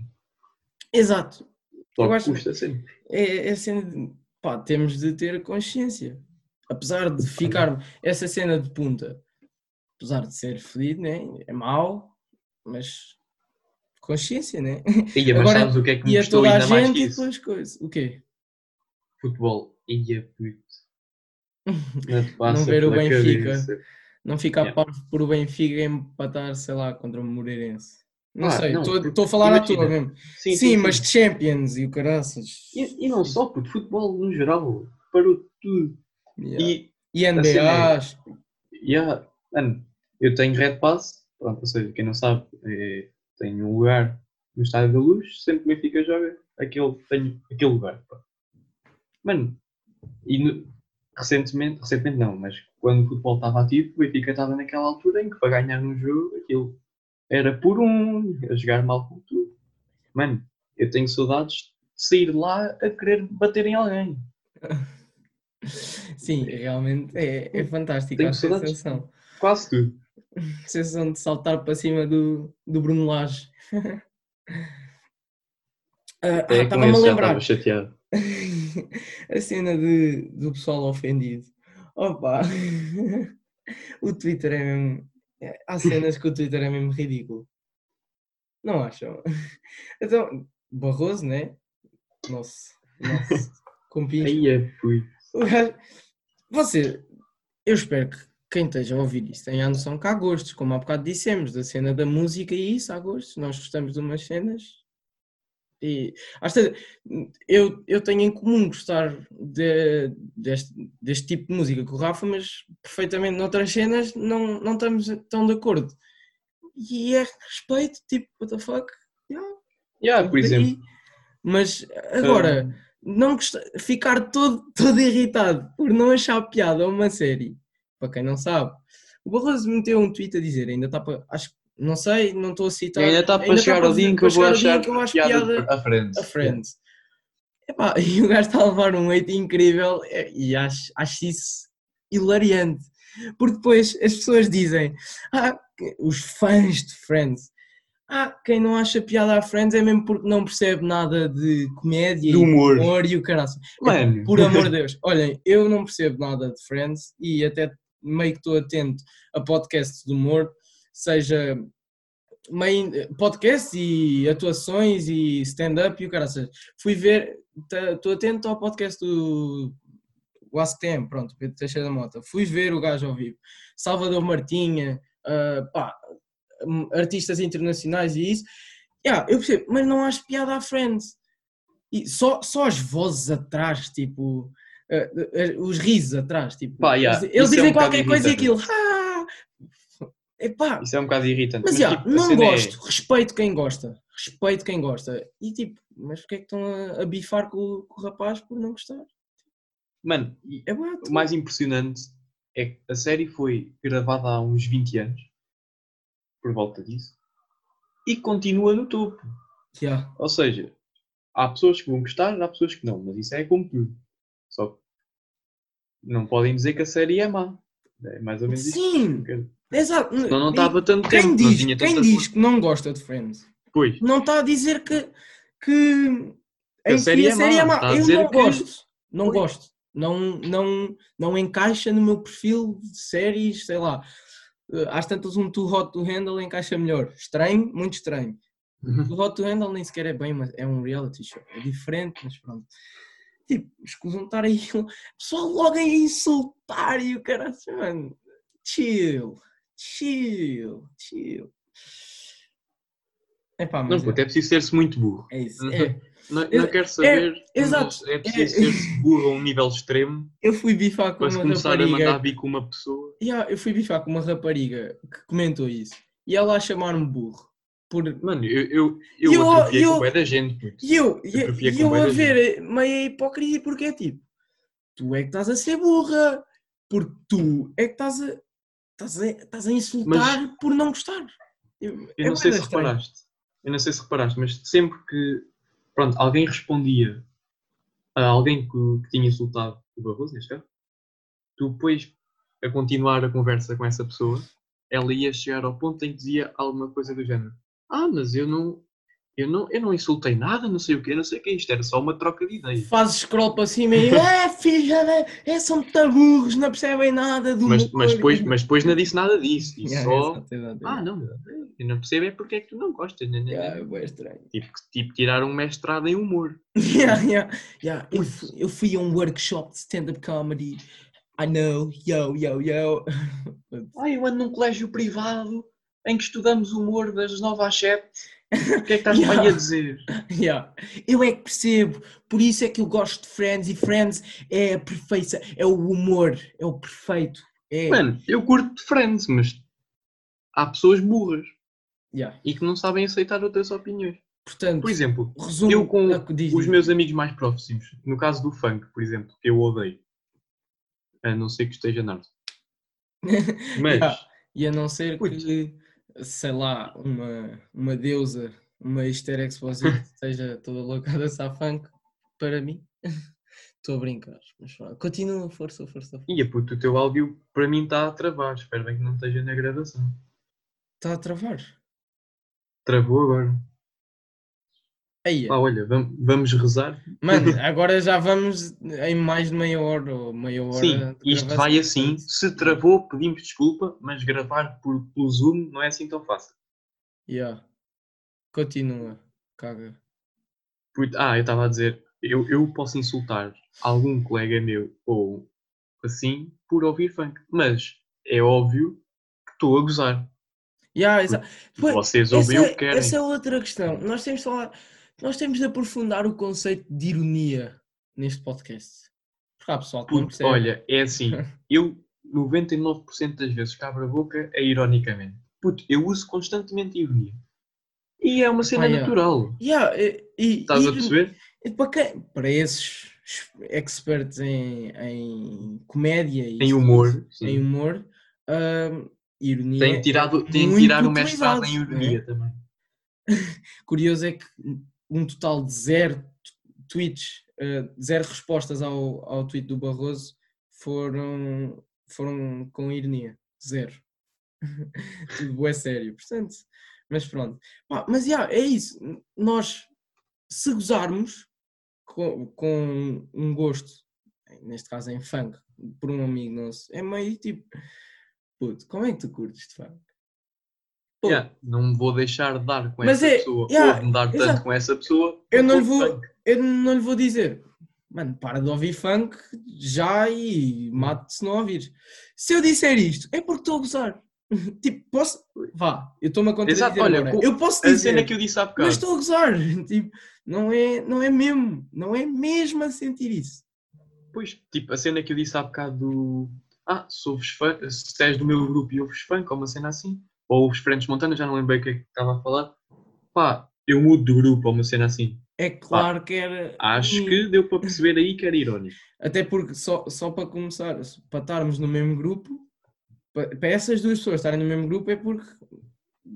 Exato. Só que custa sempre. É, é de, pá, temos de ter consciência. Apesar de ficar essa cena de punta, apesar de ser fedido, né? é mau, mas consciência, né? Ia, mas Agora, sabes o que é que me custou ainda mais que isso? depois coisas. O quê? Futebol. Ia, puto. Não passa ver o Benfica. cabeça. Não ficar Yeah. parvo por o Benfica empatar, sei lá, contra o Moreirense. Não Ah, sei, não, estou porque a falar à toa mesmo. Sim, Sim, mas de Champions e o caraças. E, e não só, puto. Futebol no geral. Parou tudo. Yeah. E, E a cena NBAs. yeah, mano, eu tenho Red Pass. Pronto, ou seja, quem não sabe, é, tenho um lugar no Estádio da Luz. Sempre que o Benfica joga, aquele, tenho aquele lugar. Mano, e no- recentemente, recentemente não, mas quando o futebol estava ativo, o Benfica estava naquela altura em que para ganhar um jogo, aquilo era por um, a jogar mal com tudo. Mano, eu tenho saudades de sair lá a querer bater em alguém. Sim, realmente é, é fantástica Tenho a sensação. Quase tudo. A sensação de saltar para cima do, do Bruno Lage. Ah, com Estava-me a lembrar. chateado. a cena de, do pessoal ofendido. Opa! o Twitter é mesmo. é- Há cenas que o Twitter é mesmo ridículo. Não acham? Então, Barroso, né? Nosso, nosso compinho. Aí é, fui. Você, eu espero que quem esteja a ouvir isso tenha a noção que há gostos, como há bocado dissemos, da cena da música e isso, há gostos. Nós gostamos de umas cenas e vezes, eu, eu tenho em comum gostar de- deste, deste tipo de música com o Rafa, mas perfeitamente noutras cenas não, não estamos tão de acordo. E é respeito, tipo, what the fuck? Yeah, Yeah, por exemplo. Mas agora, não gosta- ficar todo, todo irritado por não achar piada a uma série, para quem não sabe, o Barroso meteu um tweet a dizer, ainda está para. Acho que não sei, não estou a citar. ainda está para ainda chegar para ao dia em que eu vou achar que eu acho piada piada a Friends. a Friends. Epá, e o gajo está a levar um hate incrível é, e acho, acho isso hilariante. Porque depois as pessoas dizem, ah, os fãs de Friends, ah, quem não acha piada a Friends é mesmo porque não percebe nada de comédia Do e humor. humor e o caraço. Mano, Por amor de Deus, olhem, eu não percebo nada de Friends e até meio que estou atento a podcasts de humor, seja podcasts e atuações e stand-up e o cara Fui ver, estou atento ao podcast do o AskTM, pronto, Pedro Teixeira da Mota. Fui ver o gajo ao vivo. Salvador Martinha, ah, pá, artistas internacionais e isso. Yeah, eu percebo, mas não acho piada a Friends. E só, só as vozes atrás, tipo, ah, ah, os risos atrás, tipo, Pá, yeah, eles, é dizem um bocado qualquer coisa e aquilo, irritante. ah, epá, Isso é um bocado irritante. mas já, tipo, a não é- gosto, respeito quem gosta, respeito quem gosta. E tipo, mas porquê é que estão a, a bifar com, o- com o rapaz por não gostar? Mano, É o mais impressionante é que a série foi gravada há uns 20 anos, por volta disso, e continua no topo. Já. Ou seja, há pessoas que vão gostar, há pessoas que não, mas isso é como tudo. Só que não podem dizer que a série é má. É mais ou menos isso. Sim, exato. Senão não estava tanto quem tempo, diz, quem tanta diz que não gosta de Friends Pois, não está a dizer que, que, Que a em série que é má, a Eu não que- gosto, não Pois. gosto. Não, não, não encaixa no meu perfil de séries, sei lá. Eh, Às tantas um Too Hot to Handle encaixa melhor. Estranho, muito estranho. O Hot to Handle nem sequer é bem, mas é um reality show. É diferente, mas pronto. Tipo, escusam estar aí. Pessoal logo aí a insultar e o cara assim, mano. Chill, chill, chill. Epá, não, mas puto, é, é preciso ser-se muito burro. é isso. Uhum. É. Não, É- não quero saber, exato. mas é preciso É- ser-se burro a um nível extremo Eu fui bifar com uma começar a rapariga. mandar vir com uma pessoa. Yeah, eu fui bifar com uma rapariga que comentou isso. E ela a chamar-me burro. Por... Mano, eu, eu, eu, eu- atrofiei eu- com o pé da gente, puto. E eu, e, e com eu bué a ver meia hipocrisia, porque é tipo, tu é que estás a ser burra, porque tu é que estás a, estás a, estás a insultar por não gostar. Eu, Eu é não sei se estranho. reparaste. Eu não sei se reparaste, mas sempre que pronto, alguém respondia a alguém que, que tinha insultado o Barroso, neste caso, tu depois a continuar a conversa com essa pessoa, ela ia chegar ao ponto em que dizia alguma coisa do género. Ah, mas eu não, eu não, eu não insultei nada, não sei o quê, não sei o que isto era só uma troca de ideias. Fazes scroll para cima e é filha, é, são muito burros, não percebem nada do Mas, humor." mas, depois, mas depois não disse nada disso. Disse Yeah, só. exato, exato, Ah, não, eu não percebo é porque é que tu não gostas. né, né, né. Yeah, é estranho. Tipo, tipo, tirar um mestrado em humor. Yeah, yeah, yeah. Eu, fui, eu fui a um workshop de stand-up comedy. I know, yo, yo, yo. Ah, eu ando num colégio privado em que estudamos humor das 9 às 7. O que é que estás aí a dizer? Yeah. Eu é que percebo, por isso é que eu gosto de Friends e Friends é a perfeição, é o humor, é o perfeito. É. Mano, eu curto de Friends, mas há pessoas burras Yeah. e que não sabem aceitar outras opiniões. Portanto, Por exemplo, resumo. eu com os meus amigos mais próximos, no caso do funk, por exemplo, que eu odeio, a não ser que esteja nardo. Mas, Yeah. E a não ser que, sei lá, uma, uma deusa, uma Esther Exposito esteja toda louca a dançar funk, para mim, estou a brincar. Mas continua, força, força. ia puto, o teu áudio para mim está a travar. Espero bem que não esteja na gravação. Está a travar. Travou agora. Aí, Ah, olha, vam- vamos rezar. mano, agora já vamos em mais de meia hora ou meia hora. Sim, isto vai assim. Se travou, pedimos desculpa, mas gravar por, pelo Zoom não é assim tão fácil. Yeah. Continua, caga. Ah, eu estava a dizer, eu, eu posso insultar algum colega meu ou assim por ouvir funk, mas é óbvio que estou a gozar. Yeah, exa- Vocês ouvem o é- que querem. essa é outra questão. Nós temos de falar, nós temos de aprofundar o conceito de ironia neste podcast. Porque há pessoal que não percebe. olha, é assim, eu 99% das vezes que abro a boca é ironicamente. Puto, eu uso constantemente ironia. E é uma cena Ah, yeah. natural. Yeah, e, e- Estás a e- perceber? e para, quem- para esses experts em, em comédia e Em humor, em humor, hum, ironia. Tem tirado, é tem muito tirar o mestrado em não é? ironia também. Curioso é que um total de zero tweets, eh, zero respostas ao, ao tweet do Barroso foram, foram com ironia. Zero. Tudo é sério. Portanto, mas pronto. Mas é isso. Nós, se gozarmos com, com um gosto, neste caso em funk, por um amigo nosso, é meio tipo, puto, como é que tu curtes de funk? Pô, Yeah, não vou deixar de dar com Mas essa é- pessoa yeah, ou de me dar tanto exato. com essa pessoa. Eu não lhe vou- funk. eu não lhe vou dizer, mano, para de ouvir funk já e mate-te se não ouvires. Se eu disser isto, é porque estou a gozar. tipo, posso. Vá, eu estou-me a contradizer Exato, olha, agora. Eu posso A dizer, cena que eu disse há mas bocado. estou a gozar. Tipo, não é, não é mesmo, não é mesmo a sentir isso. Pois, tipo, a cena que eu disse há bocado do. Ah, se ouves funk, se és do meu grupo e ouves funk, ou uma cena assim. Ou ouves Frentes Montana, já não lembrei o que é que estava a falar. Pá, eu mudo de grupo, ou uma cena assim. É claro que era. Acho que deu para perceber aí que era irónico. Até porque, só, só para começar, para estarmos no mesmo grupo, para, para essas duas pessoas estarem no mesmo grupo, é porque,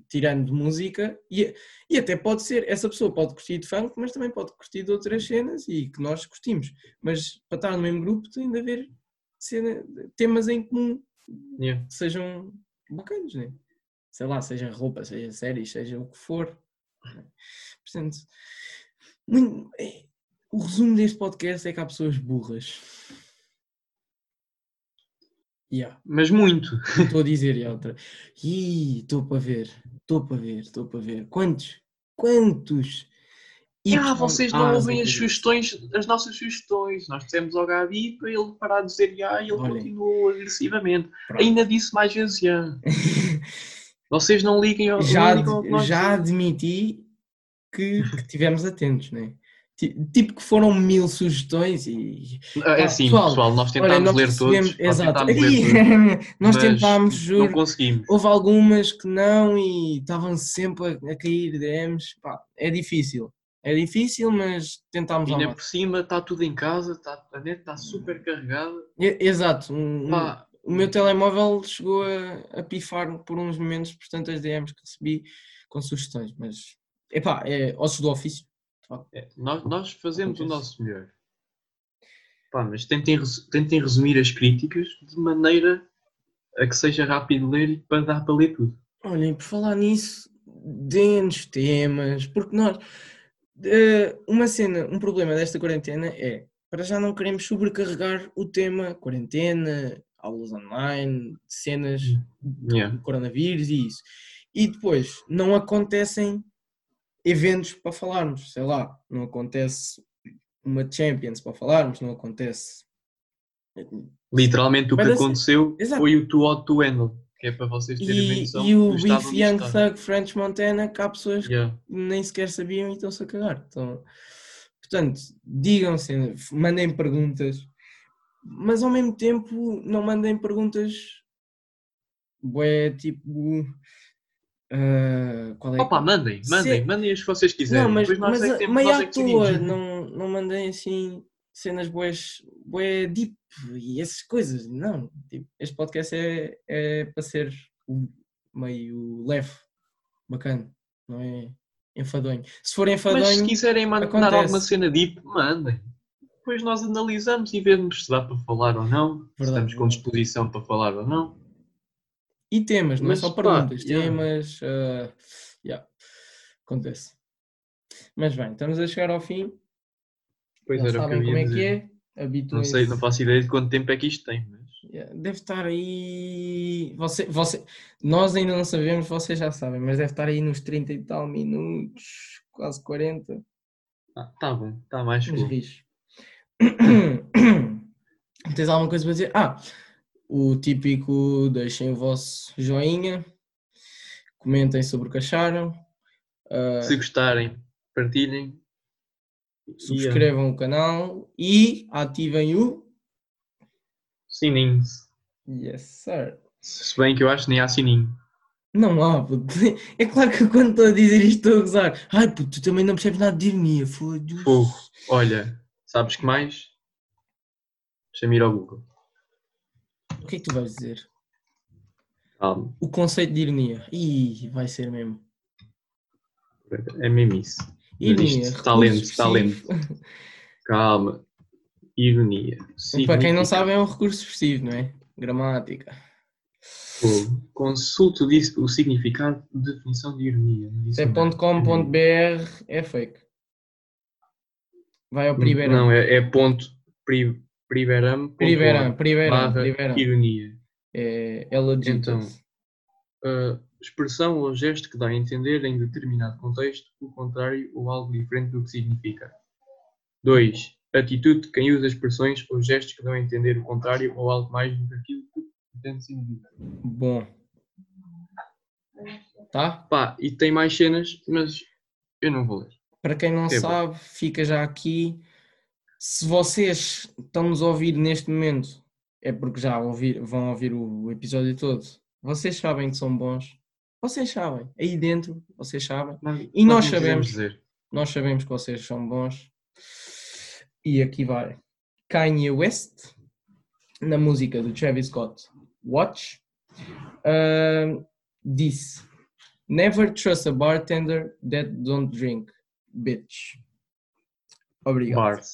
tirando de música, e, e até pode ser, essa pessoa pode curtir de funk, mas também pode curtir de outras cenas e que nós curtimos. Mas para estar no mesmo grupo tem de haver cena, temas em comum Yeah. que sejam bacanas, né? Sei lá, seja roupa, seja séries, seja o que for. Portanto, muito- é- o resumo deste podcast é que há pessoas burras. Yeah, Mas muito. estou a dizer e outra. Ih, estou para ver, estou para ver, estou para ver. Quantos? Quantos? Y ah, vocês não As ouvem as sugestões, as nossas sugestões. Nós dissemos ao Gabi para ele parar de dizer já e ele continuou agressivamente. Pronto. Ainda disse mais vezes já. Vocês não liguem ao, já, não ligam ao que nós já admiti que, que tivemos atentos, né? Ti- Tipo que foram mil sugestões e Ah, É assim, pessoal, pessoal, nós olha, tentámos nós ler todos. Nós exato. tentámos todos, nós tentámos, Não juro, conseguimos. houve algumas que não e estavam sempre a, a cair DMs. Pá, é difícil, é difícil, mas tentámos Ainda por cima está tudo em casa, está, a net está super carregada. Exato, um- Pá, o meu telemóvel chegou a, a pifar por uns momentos por tantas DMs que recebi com sugestões, mas epá, é ossos do ofício. é, nós, nós fazemos o Acontece. nosso melhor. Pá, mas tentem, tentem resumir as críticas de maneira a que seja rápido ler e para dar para ler tudo. Olhem, por falar nisso, deem-nos temas, porque nós. eh, uma cena, um problema desta quarentena é para já não queremos sobrecarregar o tema quarentena, aulas online, cenas Yeah. do coronavírus e isso. E depois não acontecem eventos para falarmos, sei lá, não acontece uma Champions para falarmos, não acontece. Literalmente o que Mas assim- aconteceu Exato. foi o Too Hot to Handle, que é para vocês terem E, noção e o Beef Young. Thug French Montana, que há pessoas Yeah. nem sequer sabiam e estão-se a cagar. Então, portanto, digam se mandem perguntas, mas ao mesmo tempo não mandem perguntas bué, tipo ah, qual é Opa, mandem, mandem, Se- mandem as que vocês quiserem. não, mas, mas é temos, meio à é toa, não, não mandem assim cenas boas, bué deep e essas coisas. Não, tipo, este podcast é, é para ser meio leve, bacana, não é enfadonho. Se for enfadonho. Mas se quiserem mandar acontece. alguma cena deep, mandem. Depois nós analisamos e vemos se dá para falar ou não. se Verdade, estamos com disposição para falar ou não. E temas, não Mas, é só pá, perguntas, yeah. temas. ah, yeah, acontece. Mas bem, estamos a chegar ao fim. Pois Já era o que sabem como é que é. Não sei, não faço ideia de quanto tempo é que isto tem, mas. Yeah, Deve estar aí. Você, você, nós ainda não sabemos, vocês já sabem, mas deve estar aí nos 30 e tal minutos, quase 40. Ah, tá bom, está mais cool. Tens alguma coisa para dizer? Ah, o típico, deixem o vosso joinha, comentem sobre o que acharam, ah, Se gostarem, partilhem. Subscrevam o canal e ativem o Sininho. Yes, sir. Se bem que eu acho que nem há sininho. Não há, puto. É claro que quando estou a dizer isto estou a gozar. Ai, puto, tu também não percebes nada de ironia, foda-se. Olha, sabes que mais? Deixa-me ir ao Google. O que é que tu vais dizer? Calma, O conceito de ironia. Ih, vai ser mesmo. é mesmo isso. Ironia. isto está lento, recurso está lento. expressivo. Calma. Ironia. Para quem não sabe, é um recurso expressivo, não é? Gramática. Fogo. Consulte o, significado de definição de ironia. no Se é dicionário. .com.br é fake. Vai ao Priveram. Não, é, é ponto pri, Priveram, barra Priveram. ironia. É, é. Então, Uh, expressão ou gesto que dá a entender em determinado contexto o contrário ou algo diferente do que significa. 2. Atitude de quem usa expressões ou gestos que dão a entender o contrário ou algo mais do que aquilo que pretende significar. Bom. Tá? Pá, e tem mais cenas, mas eu não vou ler. Para quem não É bom. sabe, fica já aqui. Se vocês estão-nos a ouvir neste momento, é porque já ouvir, vão ouvir o episódio todo. Vocês sabem que são bons. Vocês sabem. Aí dentro, vocês sabem. E nós sabemos. dizer. Nós sabemos que vocês são bons. E aqui vai. Kanye West, na música do Travis Scott, Watch, ah, disse: Never trust a bartender that don't drink, bitch. Obrigado. Bars.